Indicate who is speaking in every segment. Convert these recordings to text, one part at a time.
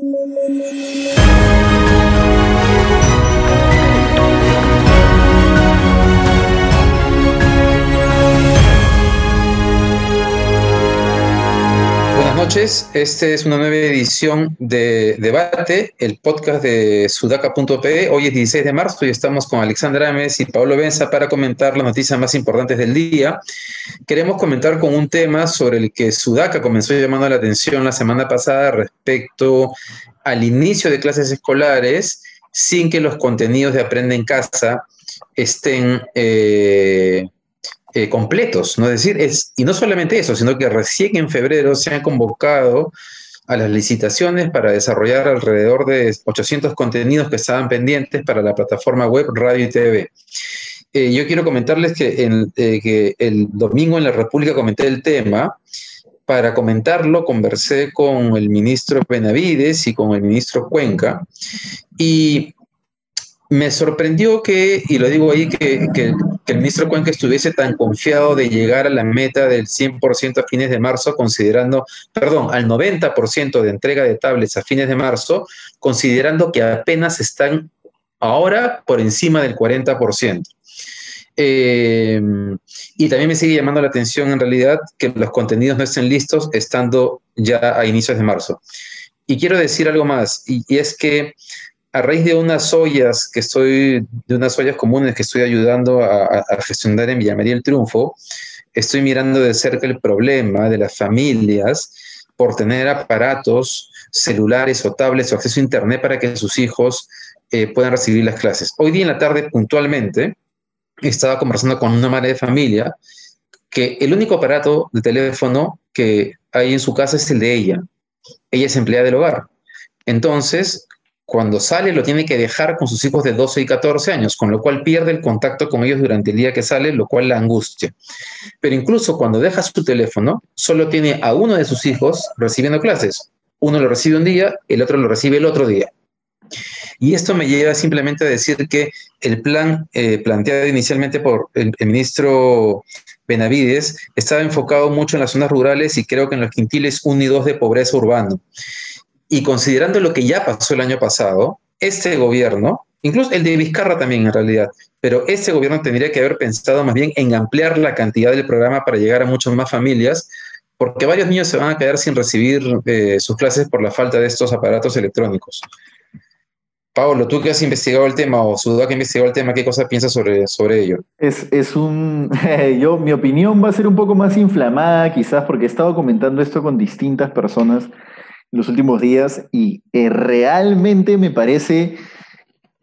Speaker 1: Buenas noches, esta es una nueva edición de Debate, el podcast de sudaca.pe. Hoy es 16 de marzo y estamos con Alexandra Ames y Pablo Benza para comentar las noticias más importantes del día. Queremos comentar con un tema sobre el que Sudaca comenzó llamando la atención la semana pasada respecto al inicio de clases escolares sin que los contenidos de Aprende en Casa estén... Eh, eh, completos, ¿no? Es decir, es, y no solamente eso, sino que recién en febrero se han convocado a las licitaciones para desarrollar alrededor de 800 contenidos que estaban pendientes para la plataforma web Radio y TV. Eh, yo quiero comentarles que, eh, que el domingo en la República comenté el tema. Para comentarlo, conversé con el ministro Benavides y con el ministro Cuenca. Y me sorprendió que, y lo digo ahí, que, el ministro Cuenca estuviese tan confiado de llegar a la meta del 100% a fines de marzo, considerando, perdón, al 90% de entrega de tablets a fines de marzo, considerando que apenas están ahora por encima del 40%. Eh, y también me sigue llamando la atención en realidad que los contenidos no estén listos estando ya a inicios de marzo. Y quiero decir algo más, y es que a raíz de unas ollas que estoy, de unas ollas comunes que estoy ayudando a, gestionar en Villamaría el Triunfo, estoy mirando de cerca el problema de las familias por tener aparatos celulares o tablets o acceso a Internet para que sus hijos eh, puedan recibir las clases. Hoy día en la tarde, puntualmente, estaba conversando con una madre de familia que el único aparato de teléfono que hay en su casa es el de ella. Ella es empleada del hogar. Entonces, cuando sale lo tiene que dejar con sus hijos de 12 y 14 años, con lo cual pierde el contacto con ellos durante el día que sale, lo cual la angustia. Pero incluso cuando deja su teléfono, solo tiene a uno de sus hijos recibiendo clases. Uno lo recibe un día, el otro lo recibe el otro día. Y esto me lleva simplemente a decir que el plan eh, planteado inicialmente por el, el, ministro Benavides estaba enfocado mucho en las zonas rurales y creo que en los quintiles 1 y 2 de pobreza urbano. Y considerando lo que ya pasó el año pasado, este gobierno, incluso el de Vizcarra también en realidad, pero este gobierno tendría que haber pensado más bien en ampliar la cantidad del programa para llegar a muchas más familias, porque varios niños se van a quedar sin recibir eh, sus clases por la falta de estos aparatos electrónicos. Pablo, tú que has investigado el tema o Sudá que ha investigado el tema, ¿qué cosa piensas sobre, sobre ello?
Speaker 2: Es, es un. yo, mi opinión va a ser un poco más inflamada, quizás, porque he estado comentando esto con distintas personas los últimos días y eh, realmente me parece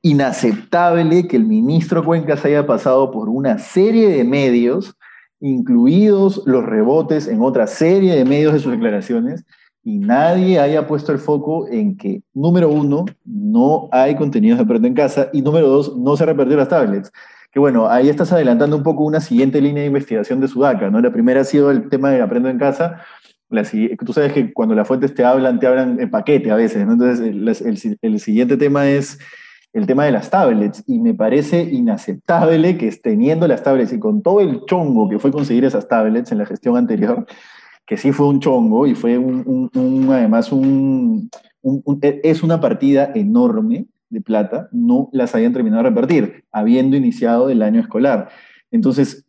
Speaker 2: inaceptable que el ministro Cuencas haya pasado por una serie de medios, incluidos los rebotes en otra serie de medios de sus declaraciones, y nadie haya puesto el foco en que, número uno, no hay contenidos de Aprendo en Casa, y número dos, no se repartió las tablets. Que bueno, ahí estás adelantando un poco una siguiente línea de investigación de Sudaca, ¿no? La primera ha sido el tema de Aprendo en Casa, tú sabes que cuando las fuentes te hablan, te hablan en paquete a veces. Entonces, el, siguiente tema es el tema de las tablets, y me parece inaceptable que teniendo las tablets y con todo el chongo que fue conseguir esas tablets en la gestión anterior, que sí fue un chongo y fue un, además un, es una partida enorme de plata, no las hayan terminado de repartir, habiendo iniciado el año escolar. Entonces,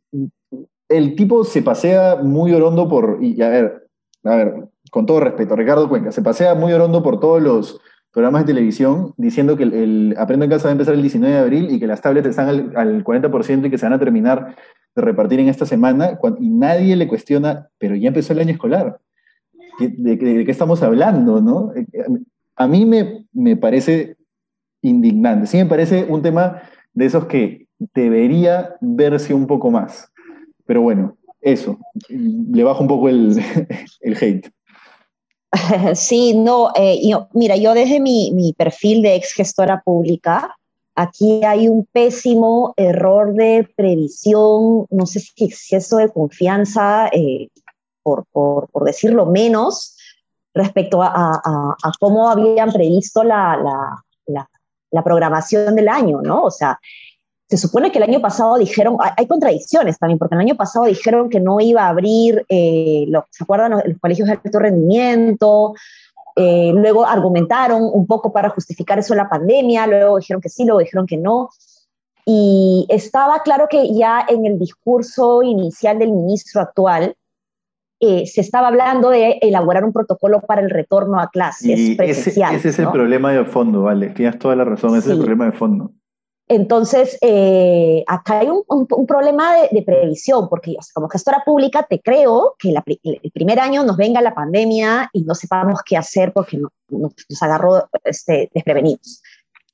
Speaker 2: el tipo se pasea muy orondo por, y a ver, a ver, con todo respeto, Ricardo Cuenca, se pasea muy orondo por todos los programas de televisión diciendo que el, Aprendo en Casa va a empezar el 19 de abril y que las tablets están al, 40% y que se van a terminar de repartir en esta semana y nadie le cuestiona, pero ya empezó el año escolar. ¿De, qué estamos hablando? ¿no? A mí me, me parece indignante. Sí me parece un tema de esos que debería verse un poco más. Pero bueno, eso, le bajo un poco el, hate.
Speaker 3: Sí, no, eh, mira, yo desde mi, perfil de ex gestora pública, aquí hay un pésimo error de previsión, no sé si exceso de confianza, eh, por, decirlo menos, respecto a, cómo habían previsto la, la, programación del año, ¿no? O sea, se supone que el año pasado dijeron, hay, contradicciones también, porque el año pasado dijeron que no iba a abrir, eh, ¿se acuerdan? Los, colegios de alto rendimiento, Eh, luego argumentaron un poco para justificar eso la pandemia, luego dijeron que sí, luego dijeron que no. Y estaba claro que ya en el discurso inicial del ministro actual eh, se estaba hablando de elaborar un protocolo para el retorno a clases
Speaker 2: y Ese, es el problema de fondo, vale. Tienes toda la razón, ese es el problema de fondo.
Speaker 3: Entonces, eh, acá hay un, problema de, previsión, porque como gestora pública te creo que el primer año nos venga la pandemia y no sepamos qué hacer porque nos agarró este, desprevenidos.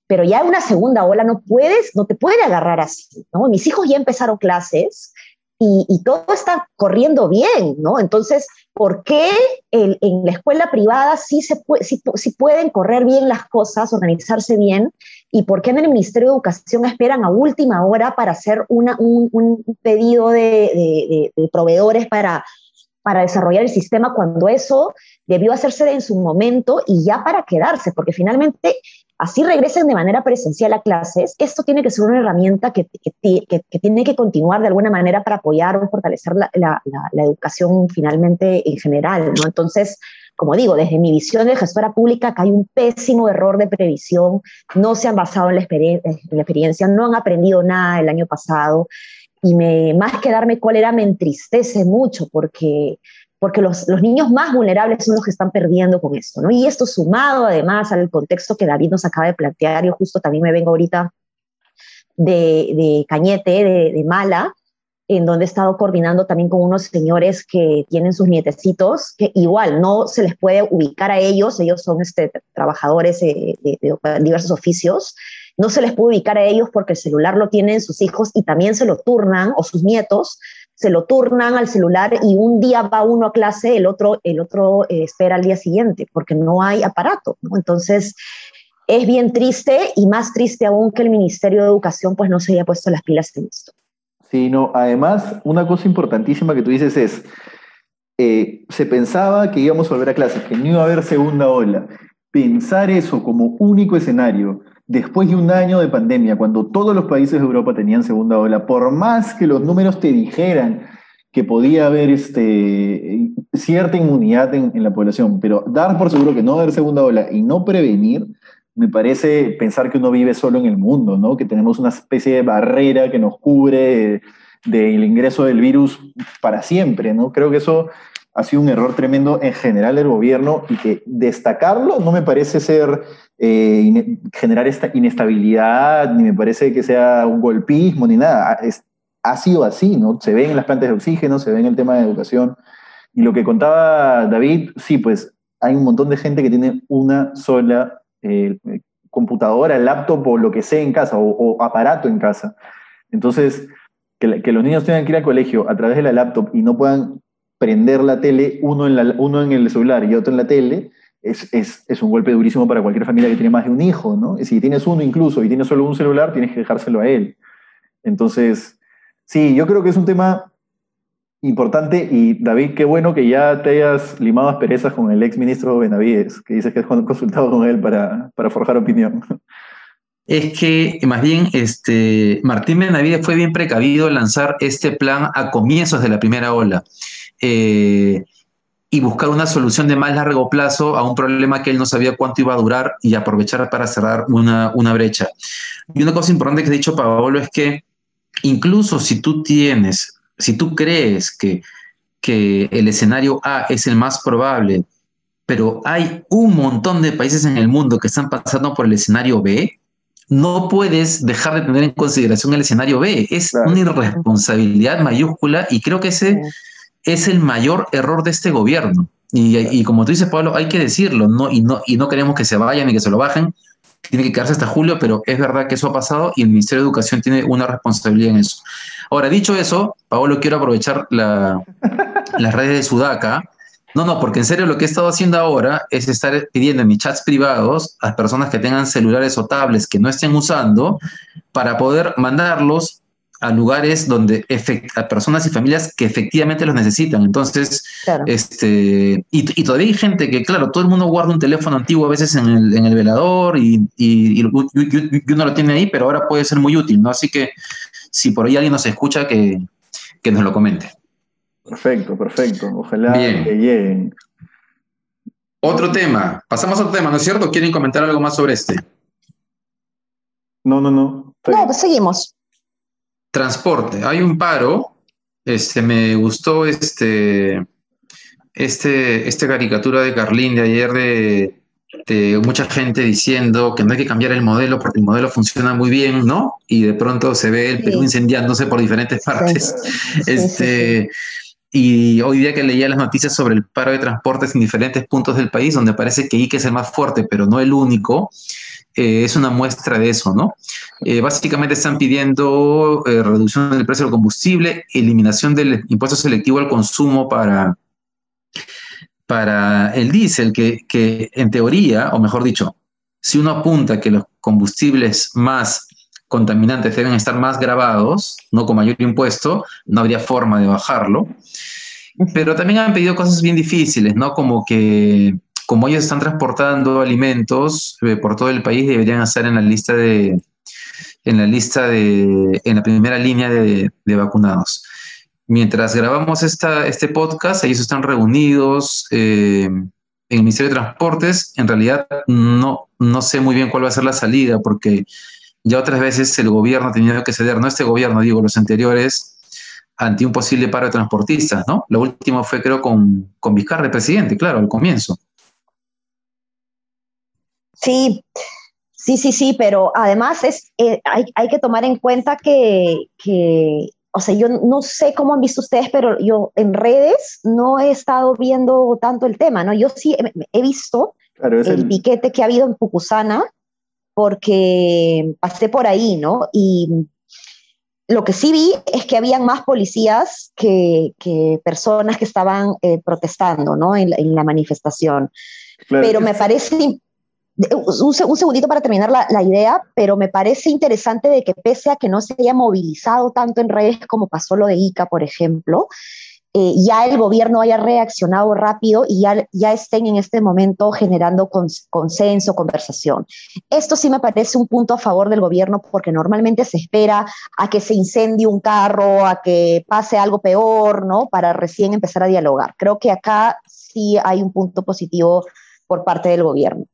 Speaker 3: Pero ya una segunda ola no puedes, no te puede agarrar así, ¿no? Mis hijos ya empezaron clases, y, todo está corriendo bien, ¿no? Entonces, ¿por qué en la escuela privada sí, se pueden correr bien las cosas, organizarse bien? ¿Y por qué en el Ministerio de Educación esperan a última hora para hacer un, pedido de, proveedores para desarrollar el sistema cuando eso debió hacerse en su momento y ya para quedarse? Porque finalmente así regresen de manera presencial a clases, esto tiene que ser una herramienta que, tiene que continuar de alguna manera para apoyar o fortalecer la, educación finalmente en general. Entonces, como digo, desde mi visión de gestora pública, que hay un pésimo error de previsión, no se han basado en la, experiencia, no han aprendido nada el año pasado, y me, más que darme cólera, me entristece mucho porque porque los, niños más vulnerables son los que están perdiendo con esto, ¿no? Y esto sumado además al contexto que David nos acaba de plantear, yo justo también me vengo ahorita de, Cañete, de, Mala, en donde he estado coordinando también con unos señores que tienen sus nietecitos, que igual no se les puede ubicar a ellos, ellos son este, trabajadores de, de diversos oficios, no se les puede ubicar a ellos porque el celular lo tienen sus hijos y también se lo turnan, o sus nietos, se lo turnan al celular y un día va uno a clase, el otro, el otro eh, espera al día siguiente, porque no hay aparato. Entonces, es bien triste y más triste aún que el Ministerio de Educación pues no se haya puesto las pilas en esto.
Speaker 2: Sí, además, una cosa importantísima que tú dices es, eh, se pensaba que íbamos a volver a clases, que no iba a haber segunda ola. Pensar eso como único escenario después de un año de pandemia, cuando todos los países de Europa tenían segunda ola, por más que los números te dijeran que podía haber este, cierta inmunidad en, la población, pero dar por seguro que no va a haber segunda ola y no prevenir, me parece pensar que uno vive solo en el mundo, ¿no? que tenemos una especie de barrera que nos cubre del ingreso del virus para siempre. ¿no? Creo que eso ha sido un error tremendo en general del gobierno y que destacarlo no me parece ser eh, generar esta inestabilidad, ni me parece que sea un golpismo, ni nada. Es, ha sido así, ¿no? Se ven en las plantas de oxígeno, se ve en el tema de educación. Y lo que contaba David, sí, pues hay un montón de gente que tiene una sola eh, computadora, laptop o lo que sea en casa, o, aparato en casa. Entonces, que, que, los niños tengan que ir al colegio a través de la laptop y no puedan prender la tele, uno en, la, uno en el celular y otro en la tele, es, un golpe durísimo para cualquier familia que tiene más de un hijo, ¿no? Si tienes uno incluso y tienes solo un celular, tienes que dejárselo a él. Entonces, sí, yo creo que es un tema importante y David, qué bueno que ya te hayas limado asperezas con el ex ministro Benavides, que dices que has consultado con él para, forjar opinión.
Speaker 1: Es que más bien este, Martín Benavides fue bien precavido lanzar este plan a comienzos de la primera ola. Eh, y buscar una solución de más largo plazo a un problema que él no sabía cuánto iba a durar y aprovechar para cerrar una, una brecha. Y una cosa importante que ha dicho Paolo es que incluso si tú tienes, si tú crees que, que el escenario A es el más probable, pero hay un montón de países en el mundo que están pasando por el escenario B, no puedes dejar de tener en consideración el escenario B. Es una irresponsabilidad mayúscula y creo que ese es el mayor error de este gobierno. Y, como tú dices, Pablo, hay que decirlo, ¿no? Y, no, y no queremos que se vayan y que se lo bajen, tiene que quedarse hasta julio, pero es verdad que eso ha pasado y el Ministerio de Educación tiene una responsabilidad en eso. Ahora, dicho eso, Pablo, quiero aprovechar las redes de Sudaca. No, no, porque en serio lo que he estado haciendo ahora es estar pidiendo en mis chats privados a personas que tengan celulares o tablets que no estén usando para poder mandarlos a lugares donde a personas y familias que efectivamente los necesitan. Entonces, este, y, todavía hay gente que, claro, todo el mundo guarda un teléfono antiguo a veces en el, velador y, y, uno lo tiene ahí, pero ahora puede ser muy útil, ¿no? Así que si por ahí alguien nos escucha, que, que nos lo comente.
Speaker 2: Perfecto, perfecto. Ojalá que lleguen.
Speaker 1: Otro tema, pasamos a otro tema, ¿no es cierto? ¿Quieren comentar algo más sobre este?
Speaker 2: No, no, no.
Speaker 3: No, pues seguimos.
Speaker 1: Transporte, hay un paro, este, me gustó este, este, esta caricatura de Carlín de ayer de, de mucha gente diciendo que no hay que cambiar el modelo porque el modelo funciona muy bien, ¿no? Y de pronto se ve el Perú
Speaker 3: Sí.
Speaker 1: incendiándose por diferentes partes.
Speaker 3: Sí, sí,
Speaker 1: este, Y hoy día que leía las noticias sobre el paro de transportes en diferentes puntos del país, donde parece que Ica es el más fuerte, pero no el único, eh, es una muestra de eso, ¿no? Eh, básicamente están pidiendo eh, reducción del precio del combustible, eliminación del impuesto selectivo al consumo para, para el diésel, que, que en teoría, o mejor dicho, si uno apunta que los combustibles más contaminantes deben estar más grabados, no con mayor impuesto, no habría forma de bajarlo. Pero también han pedido cosas bien difíciles, ¿no? Como que como ellos están transportando alimentos eh, por todo el país, deberían estar en la lista de en la lista de en la primera línea de, de vacunados. Mientras grabamos esta, este podcast, ellos están reunidos eh, en el Ministerio de Transportes. En realidad no, no sé muy bien cuál va a ser la salida, porque ya otras veces el gobierno ha tenido que ceder, no este gobierno, digo, los anteriores, ante un posible paro de transportistas, ¿no? Lo último fue, creo, con, con Vizcarra, el presidente, claro, al comienzo.
Speaker 3: Sí, sí, sí, sí, pero además es, eh, hay, hay, que tomar en cuenta que, que, o sea, yo no sé cómo han visto ustedes, pero yo en redes no he estado viendo tanto el tema, ¿no? Yo sí he, he visto
Speaker 2: claro,
Speaker 3: el, el, piquete que ha habido en Pucusana, porque pasé por ahí, ¿no? Y lo que sí vi es que habían más policías que, que personas que estaban eh, protestando, ¿no? En la, en la manifestación. Claro. Pero me parece un, un, segundito para terminar la, la, idea, pero me parece interesante de que pese a que no se haya movilizado tanto en redes como pasó lo de ICA, por ejemplo, eh, ya el gobierno haya reaccionado rápido y ya, ya estén en este momento generando cons consenso, conversación. Esto sí me parece un punto a favor del gobierno porque normalmente se espera a que se incendie un carro, a que pase algo peor, ¿no? Para recién empezar a dialogar. Creo que acá sí hay un punto positivo por parte del gobierno.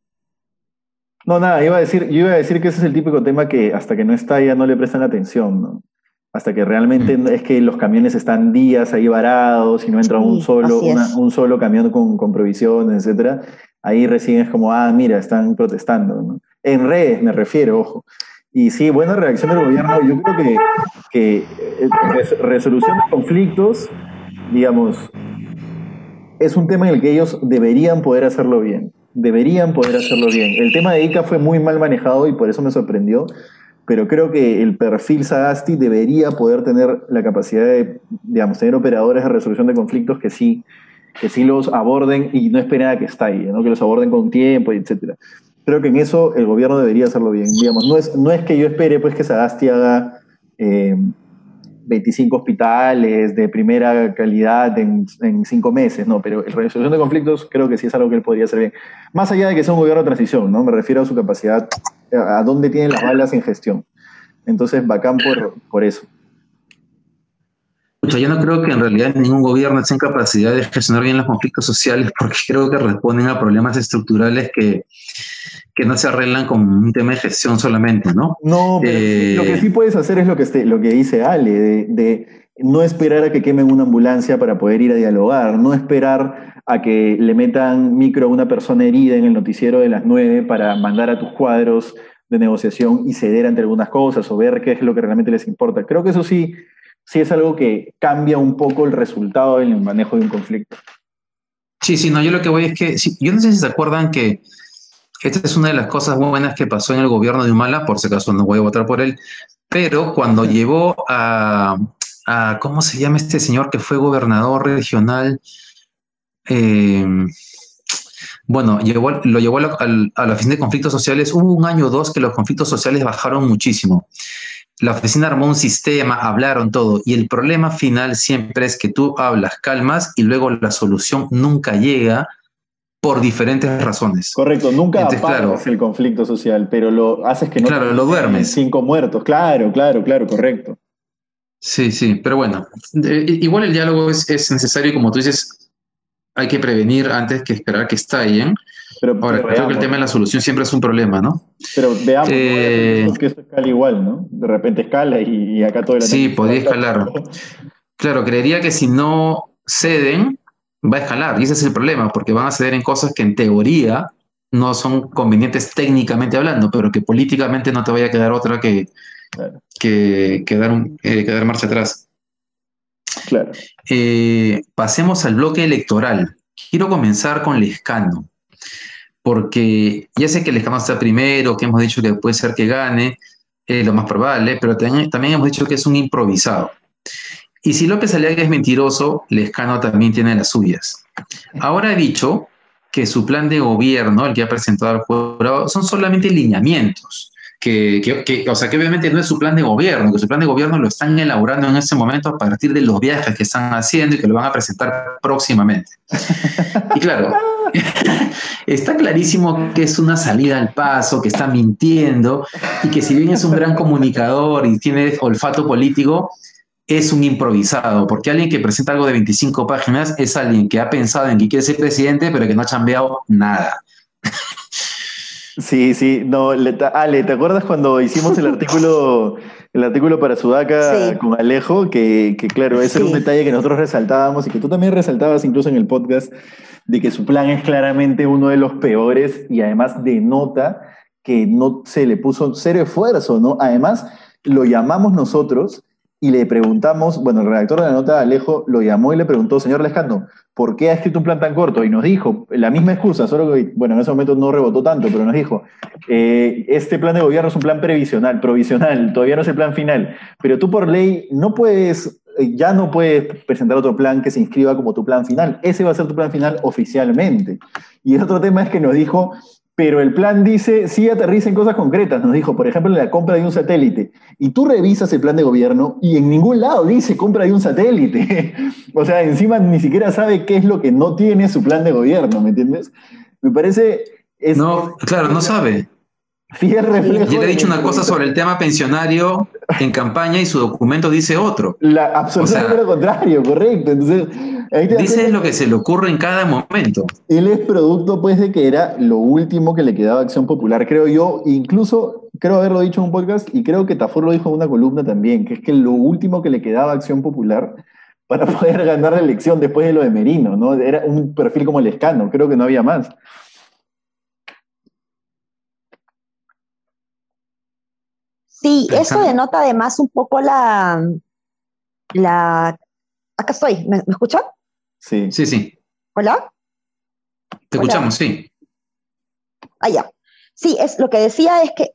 Speaker 2: No, nada, iba a decir, yo iba a decir que ese es el típico tema que hasta que no está ya no le prestan atención, ¿no? Hasta que realmente mm. es que los camiones están días ahí varados y no entra sí, un, solo, una, un solo camión con, con provisiones, etcétera. Ahí recién es como, ah, mira, están protestando, ¿no? En redes me refiero, ojo. Y sí, buena reacción del gobierno. Yo creo que, que eh, resolución de conflictos, digamos, es un tema en el que ellos deberían poder hacerlo bien deberían poder hacerlo bien. El tema de ICA fue muy mal manejado y por eso me sorprendió, pero creo que el perfil Sagasti debería poder tener la capacidad de, digamos, tener operadores de resolución de conflictos que sí, que sí los aborden y no esperen a que estalle, ¿no? que los aborden con tiempo, etc. Creo que en eso el gobierno debería hacerlo bien. Digamos, no es, no es que yo espere pues, que Sagasti haga eh, 25 hospitales de primera calidad en, cinco meses, no, pero la resolución de conflictos creo que sí es algo que él podría hacer bien. Más allá de que sea un gobierno de transición, ¿no? Me refiero a su capacidad, a dónde tienen las balas en gestión. Entonces, bacán por, por eso.
Speaker 1: Yo no creo que en realidad ningún gobierno esté en capacidad de gestionar bien los conflictos sociales porque creo que responden a problemas estructurales que, que no se arreglan con un tema de gestión solamente, ¿no?
Speaker 2: No, pero eh, lo que sí puedes hacer es lo que, este, lo que dice Ale, de, de, no esperar a que quemen una ambulancia para poder ir a dialogar, no esperar a que le metan micro a una persona herida en el noticiero de las nueve para mandar a tus cuadros de negociación y ceder ante algunas cosas o ver qué es lo que realmente les importa. Creo que eso sí, sí es algo que cambia un poco el resultado en el manejo de un conflicto.
Speaker 1: Sí, sí, no, yo lo que voy es que, sí, yo no sé si se acuerdan que esta es una de las cosas buenas que pasó en el gobierno de Humala, por si acaso no voy a votar por él, pero cuando llevó a, a, ¿cómo se llama este señor que fue gobernador regional? Eh, bueno, llevó, lo llevó a la, a la oficina de conflictos sociales, hubo un año o dos que los conflictos sociales bajaron muchísimo. La oficina armó un sistema, hablaron todo, y el problema final siempre es que tú hablas, calmas, y luego la solución nunca llega, por diferentes razones.
Speaker 2: Correcto, nunca Entonces, claro, el conflicto social, pero lo haces que no
Speaker 1: claro, lo duermes.
Speaker 2: cinco muertos, claro, claro, claro, correcto.
Speaker 1: Sí, sí, pero bueno, eh, igual el diálogo es, es, necesario, como tú dices, hay que prevenir antes que esperar que estallen. Pero, Ahora, creo que el tema de la solución siempre es un problema, ¿no?
Speaker 2: Pero veamos eh, que esto escala igual, ¿no? De repente escala y, acá todo el
Speaker 1: Sí, podría escalar. Claro, creería que si no ceden, va a escalar. Y ese es el problema, porque van a ceder en cosas que en teoría no son convenientes técnicamente hablando, pero que políticamente no te vaya a quedar otra que, que, dar, eh, marcha atrás.
Speaker 2: Claro.
Speaker 1: Eh, pasemos al bloque electoral. Quiero comenzar con Lescano, porque ya sé que Lescano está primero, que hemos dicho que puede ser que gane, es lo más probable, pero también, también hemos dicho que es un improvisado. Y si López Aliaga es mentiroso, Lescano también tiene las suyas. Ahora ha dicho que su plan de gobierno, el que ha presentado al jurado, son solamente lineamientos. Que, o sea, que obviamente no es su plan de gobierno, que su plan de gobierno lo están elaborando en ese momento a partir de los viajes que están haciendo y que lo van a presentar próximamente. Y claro, está clarísimo que es una salida al paso, que está mintiendo y que si bien es un gran comunicador y tiene olfato político, es un improvisado, porque alguien que presenta algo de 25 páginas es alguien que ha pensado en que quiere ser presidente, pero que no ha chambeado nada.
Speaker 2: Sí, sí, no, Ale, ¿te acuerdas cuando hicimos el artículo, el artículo para Sudaca con Alejo? Que, claro, ese es un detalle que nosotros resaltábamos y que tú también resaltabas incluso en el podcast, de que su plan es claramente uno de los peores y además denota que no se le puso cero esfuerzo, ¿no? Además, lo llamamos nosotros y le preguntamos, bueno, el redactor de la nota, Alejo, lo llamó y le preguntó, señor Lescano, ¿por qué ha escrito un plan tan corto? Y nos dijo, la misma excusa, solo que, bueno, en ese momento no rebotó tanto, pero nos dijo, eh, este plan de gobierno es un plan previsional, provisional, todavía no es el plan final, pero tú por ley no puedes, eh, ya no puedes presentar otro plan que se inscriba como tu plan final, ese va a ser tu plan final oficialmente. Y el otro tema es que nos dijo, pero el plan dice, sí aterriza en cosas concretas, nos dijo, por ejemplo, en la compra de un satélite. Y tú revisas el plan de gobierno y en ningún lado dice compra de un satélite. o sea, encima ni siquiera sabe qué es lo que no tiene su plan de gobierno, ¿me entiendes? Me parece...
Speaker 1: no, claro, no sabe.
Speaker 2: Fiel reflejo.
Speaker 1: Yo le he dicho una cosa sobre el tema pensionario en campaña y su documento dice otro.
Speaker 2: La, absolutamente lo contrario, correcto. Entonces,
Speaker 1: dice lo que se le ocurre en cada momento.
Speaker 2: Él es producto, pues, de que era lo último que le quedaba a Acción Popular, creo yo. Incluso, creo haberlo dicho en un podcast y creo que Tafur lo dijo en una columna también, que es que lo último que le quedaba a Acción Popular para poder ganar la elección después de lo de Merino, ¿no? Era un perfil como el escano, creo que no había más.
Speaker 3: Sí, eso denota además un poco la, la... Acá estoy, ¿me, ¿me escuchan?
Speaker 1: Sí. Sí, sí.
Speaker 3: ¿Hola?
Speaker 1: Te escuchamos, sí.
Speaker 3: Ah, ya. Sí, es, lo que decía es que,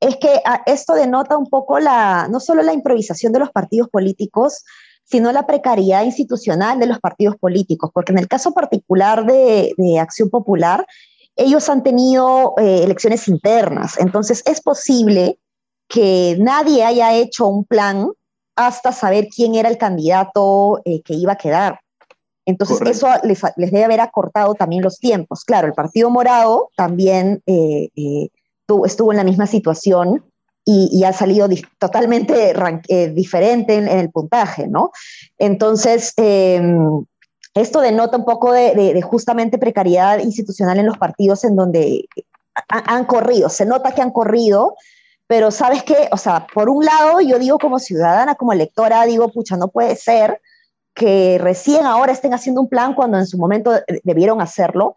Speaker 3: es que ah, esto denota un poco la, no solo la improvisación de los partidos políticos, sino la precariedad institucional de los partidos políticos, porque en el caso particular de, de Acción Popular, ellos han tenido eh, elecciones internas, entonces es posible que nadie haya hecho un plan hasta saber quién era el candidato eh, que iba a quedar. Entonces, eso les, debe haber acortado también los tiempos. Claro, el Partido Morado también eh, eh, estuvo en la misma situación y, ha salido totalmente diferente en, el puntaje, ¿no? Entonces, em, esto denota un poco de, justamente precariedad institucional en los partidos en donde han corrido, se nota que han corrido pero sabes qué, o sea, por un lado yo digo como ciudadana, como electora, digo, pucha, no puede ser que recién ahora estén haciendo un plan cuando en su momento debieron hacerlo,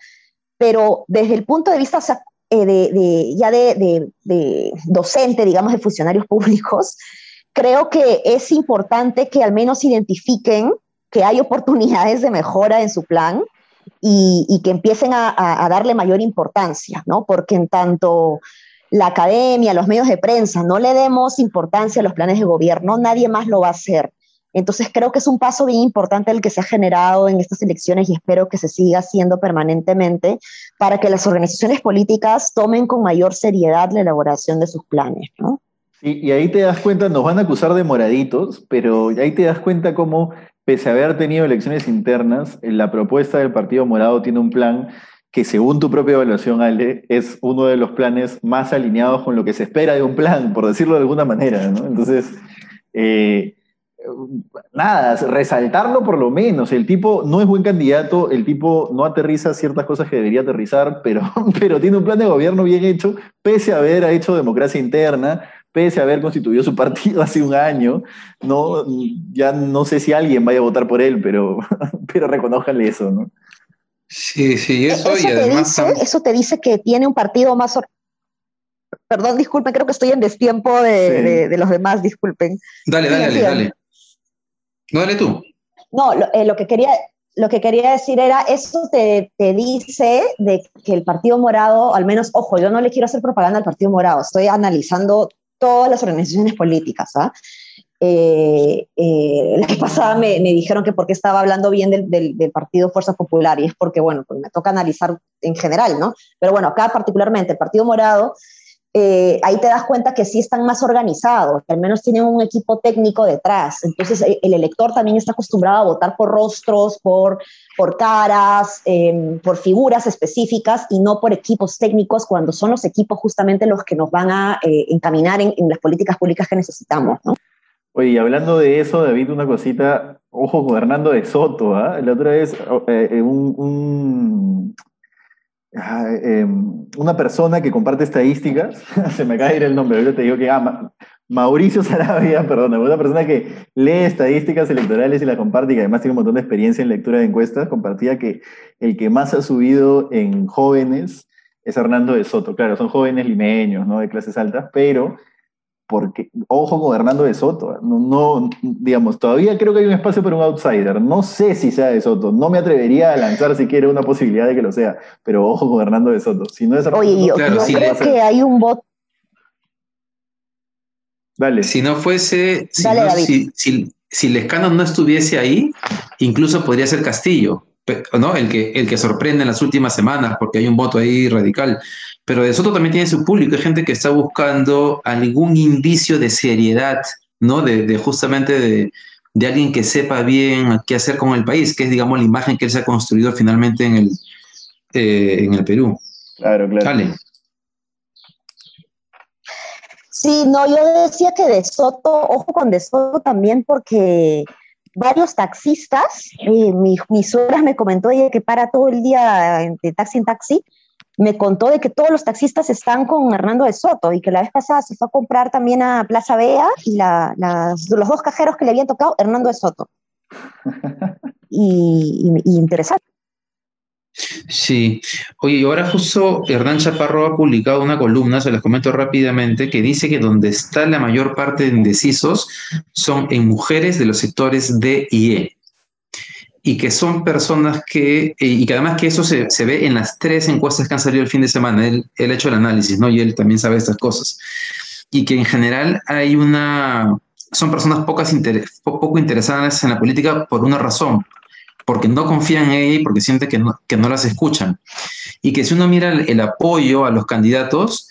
Speaker 3: pero desde el punto de vista, o sea, eh, de, ya de, de, docente, digamos, de funcionarios públicos, creo que es importante que al menos identifiquen que hay oportunidades de mejora en su plan y, y que empiecen a, a, darle mayor importancia, ¿no? Porque en tanto la academia, los medios de prensa, no le demos importancia a los planes de gobierno, nadie más lo va a hacer. Entonces creo que es un paso bien importante el que se ha generado en estas elecciones y espero que se siga haciendo permanentemente para que las organizaciones políticas tomen con mayor seriedad la elaboración de sus planes. ¿no?
Speaker 2: Sí, y ahí te das cuenta, nos van a acusar de moraditos, pero ahí te das cuenta cómo, pese a haber tenido elecciones internas, la propuesta del Partido Morado tiene un plan que según tu propia evaluación, Ale, es uno de los planes más alineados con lo que se espera de un plan, por decirlo de alguna manera, ¿no? Entonces, eh, nada, resaltarlo por lo menos. El tipo no es buen candidato, el tipo no aterriza ciertas cosas que debería aterrizar, pero, pero tiene un plan de gobierno bien hecho, pese a haber hecho democracia interna, pese a haber constituido su partido hace un año. No, ya no sé si alguien vaya a votar por él, pero, pero reconójanle eso, ¿no?
Speaker 1: Sí, sí, eso,
Speaker 3: eso
Speaker 1: y además...
Speaker 3: Te dice, eso te dice que tiene un partido más... Perdón, disculpen, creo que estoy en destiempo de, sí. de, de los demás, disculpen.
Speaker 1: Dale, dale, dale, dale. No, dale tú.
Speaker 3: No, lo, eh, lo, que quería, lo que quería decir era, eso te, te, dice de que el Partido Morado, al menos, ojo, yo no le quiero hacer propaganda al Partido Morado, estoy analizando todas las organizaciones políticas. ¿ah? Eh, eh, la vez pasada me, me, dijeron que porque estaba hablando bien del, del, Partido Fuerza Popular, y es porque, bueno, pues me toca analizar en general, ¿no? Pero bueno, acá particularmente el Partido Morado eh, ahí te das cuenta que sí están más organizados, que al menos tienen un equipo técnico detrás. Entonces, eh, el elector también está acostumbrado a votar por rostros, por, por caras, eh, por figuras específicas y no por equipos técnicos, cuando son los equipos justamente los que nos van a eh, encaminar en, las políticas públicas que necesitamos. ¿no?
Speaker 2: Oye, hablando de eso, David, una cosita, ojo con Hernando de Soto, ¿eh? la otra vez un, un eh, una persona que comparte estadísticas, se me cae el nombre, ahorita te digo que ama, Mauricio Sarabia, perdón, una persona que lee estadísticas electorales y las comparte y que además tiene un montón de experiencia en lectura de encuestas, compartía que el que más ha subido en jóvenes es Hernando de Soto. Claro, son jóvenes limeños, ¿no? De clases altas, pero porque, ojo con Hernando de Soto, no, no, digamos, todavía creo que hay un espacio para un outsider, no sé si sea de Soto, no me atrevería a lanzar siquiera una posibilidad de que lo sea, pero ojo con Hernando de Soto, si no es Hernando
Speaker 3: Oye, yo, claro, yo sí, creo que hay un voto.
Speaker 1: Dale. Si no fuese, si, Dale, no, si, si, si Lescano no estuviese ahí, incluso podría ser Castillo, ¿no? El que, el que sorprende en las últimas semanas, porque hay un voto ahí radical. Pero De Soto también tiene su público, hay gente que está buscando algún indicio de seriedad, ¿no? De, de justamente de, de, alguien que sepa bien qué hacer con el país, que es, digamos, la imagen que él se ha construido finalmente en el, eh, en el Perú.
Speaker 2: Claro, claro.
Speaker 1: Dale.
Speaker 3: Sí, no, yo decía que De Soto, ojo con De Soto también, porque varios taxistas, eh, mi, mi suegra me comentó ella que para todo el día de taxi en taxi, me contó de que todos los taxistas están con Hernando de Soto y que la vez pasada se fue a comprar también a Plaza Bea y la, las, los dos cajeros que le habían tocado, Hernando de Soto. y, y, y, interesante.
Speaker 1: Sí, oye, y ahora justo Hernán Chaparro ha publicado una columna, se las comento rápidamente, que dice que donde está la mayor parte de indecisos son en mujeres de los sectores D y E y que son personas que, y que además que eso se, se, ve en las tres encuestas que han salido el fin de semana, él, él ha hecho el análisis, ¿no? Y él también sabe estas cosas. Y que en general hay una, son personas pocas inter, poco interesadas en la política por una razón, porque no confían en ella y porque sienten que no, que no las escuchan. Y que si uno mira el, el apoyo a los candidatos,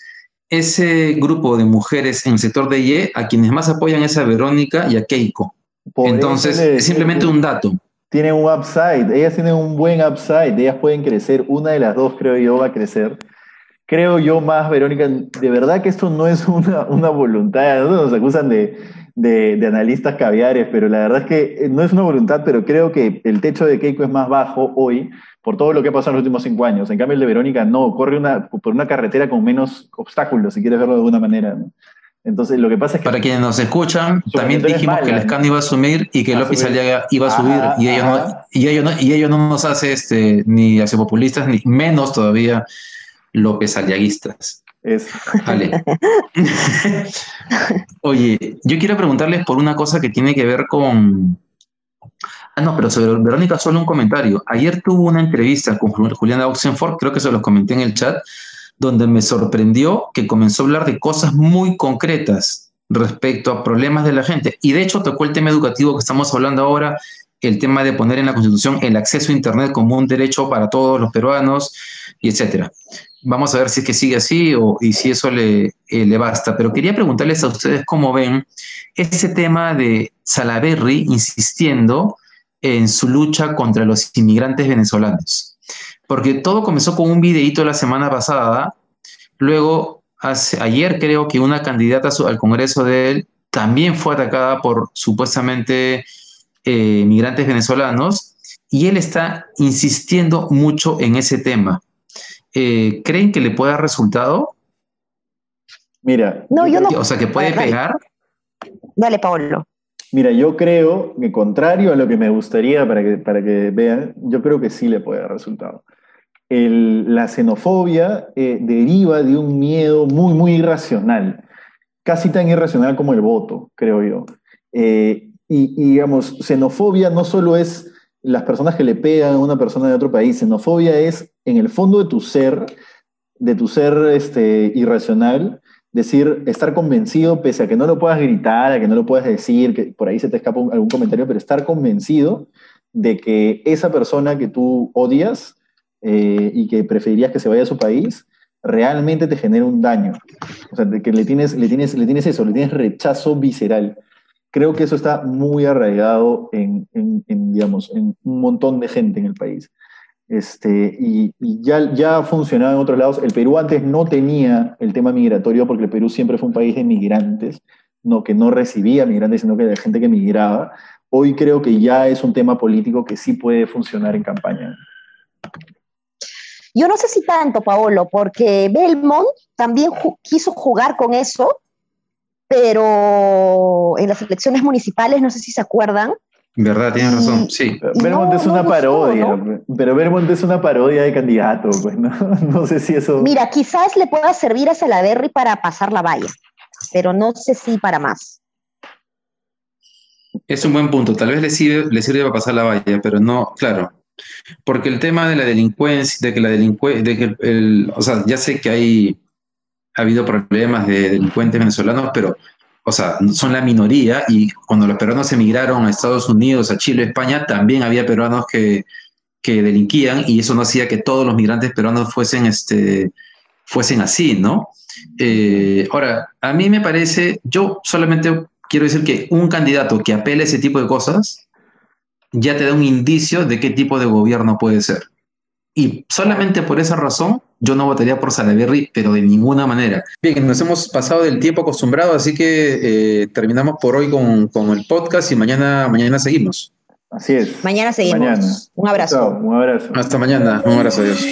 Speaker 1: ese grupo de mujeres en el sector de IE, a quienes más apoyan es a Verónica y a Keiko. Entonces, es simplemente un dato
Speaker 2: tienen un upside, ellas tienen un buen upside, ellas pueden crecer, una de las dos creo yo va a crecer. Creo yo más, Verónica, de verdad que esto no es una, una voluntad, ¿no? nos acusan de, de, de, analistas caviares, pero la verdad es que no es una voluntad, pero creo que el techo de Keiko es más bajo hoy por todo lo que ha pasado en los últimos cinco años. En cambio, el de Verónica no, corre una, por una carretera con menos obstáculos, si quieres verlo de alguna manera. ¿no? Entonces, lo que pasa es que.
Speaker 1: Para quienes nos escuchan, también dijimos que el escándalo iba a asumir y que López Aliaga iba a subir. Ajá, y, ellos no, y, ellos no, y ellos no nos hace este, ni hace populistas, ni menos todavía López Aliaguistas.
Speaker 2: Eso.
Speaker 1: Vale. Oye, yo quiero preguntarles por una cosa que tiene que ver con. Ah, no, pero sobre Verónica, solo un comentario. Ayer tuvo una entrevista con Juliana Oxenford, creo que se los comenté en el chat donde me sorprendió que comenzó a hablar de cosas muy concretas respecto a problemas de la gente. Y de hecho tocó el tema educativo que estamos hablando ahora, el tema de poner en la Constitución el acceso a Internet como un derecho para todos los peruanos, y etcétera. Vamos a ver si es que sigue así o, y si eso le, eh, le basta. Pero quería preguntarles a ustedes cómo ven ese tema de Salaberry insistiendo en su lucha contra los inmigrantes venezolanos porque todo comenzó con un videíto la semana pasada, luego hace, ayer creo que una candidata al Congreso de él también fue atacada por supuestamente eh, migrantes venezolanos y él está insistiendo mucho en ese tema. Eh, ¿Creen que le puede dar resultado?
Speaker 2: Mira.
Speaker 3: No, yo no.
Speaker 1: O sea, que puede pegar.
Speaker 3: Dale, Pablo.
Speaker 2: Mira, yo creo que contrario a lo que me gustaría para que, para que vean, yo creo que sí le puede dar resultado. la xenofobia eh, deriva de un miedo muy, muy irracional, casi tan irracional como el voto, creo yo. Eh, y, digamos, xenofobia no solo es las personas que le pegan a una persona de otro país, xenofobia es en el fondo de tu ser, de tu ser este, irracional, decir, estar convencido, pese a que no lo puedas gritar, a que no lo puedas decir, que por ahí se te escapa algún comentario, pero estar convencido de que esa persona que tú odias eh, y que preferirías que se vaya a su país, realmente te genera un daño. O sea, de que le tienes, le, tienes, le tienes eso, le tienes rechazo visceral. Creo que eso está muy arraigado en, en digamos, en un montón de gente en el país. Este, y, ya, ya funcionaba en otros lados. El Perú antes no tenía el tema migratorio porque el Perú siempre fue un país de migrantes, no, que no recibía migrantes, sino que de gente que migraba. Hoy creo que ya es un tema político que sí puede funcionar en campaña.
Speaker 3: Yo no sé si tanto, Paolo, porque Belmont también quiso jugar con eso, pero en las elecciones municipales, no sé si se acuerdan,
Speaker 1: Verdad, tienes razón, sí.
Speaker 2: Vermont es una parodia, pero Vermont es una parodia de candidato, pues no, no sé si eso...
Speaker 3: Mira, quizás le pueda servir a Salaberry para pasar la valla, pero no sé si para más.
Speaker 1: Es un buen punto, tal vez le sirve, le sirve para pasar la valla, pero no, claro, porque el tema de la delincuencia, de que la delincuencia, de que el, o sea, ya sé que hay, ha habido problemas de delincuentes venezolanos, pero o sea, son la minoría y cuando los peruanos emigraron a Estados Unidos, a Chile, España, también había peruanos que, que delinquían y eso no hacía que todos los migrantes peruanos fuesen, este, fuesen así, ¿no? Eh, ahora, a mí me parece, yo solamente quiero decir que un candidato que apele a ese tipo de cosas ya te da un indicio de qué tipo de gobierno puede ser. Y solamente por esa razón yo no votaría por Salaverry, pero de ninguna manera. Bien, nos hemos pasado del tiempo acostumbrado, así que eh, terminamos por hoy con, con, el podcast y mañana, mañana seguimos.
Speaker 2: Así es.
Speaker 3: Mañana seguimos. Un abrazo.
Speaker 2: un abrazo.
Speaker 1: Hasta mañana. Un abrazo. Adiós.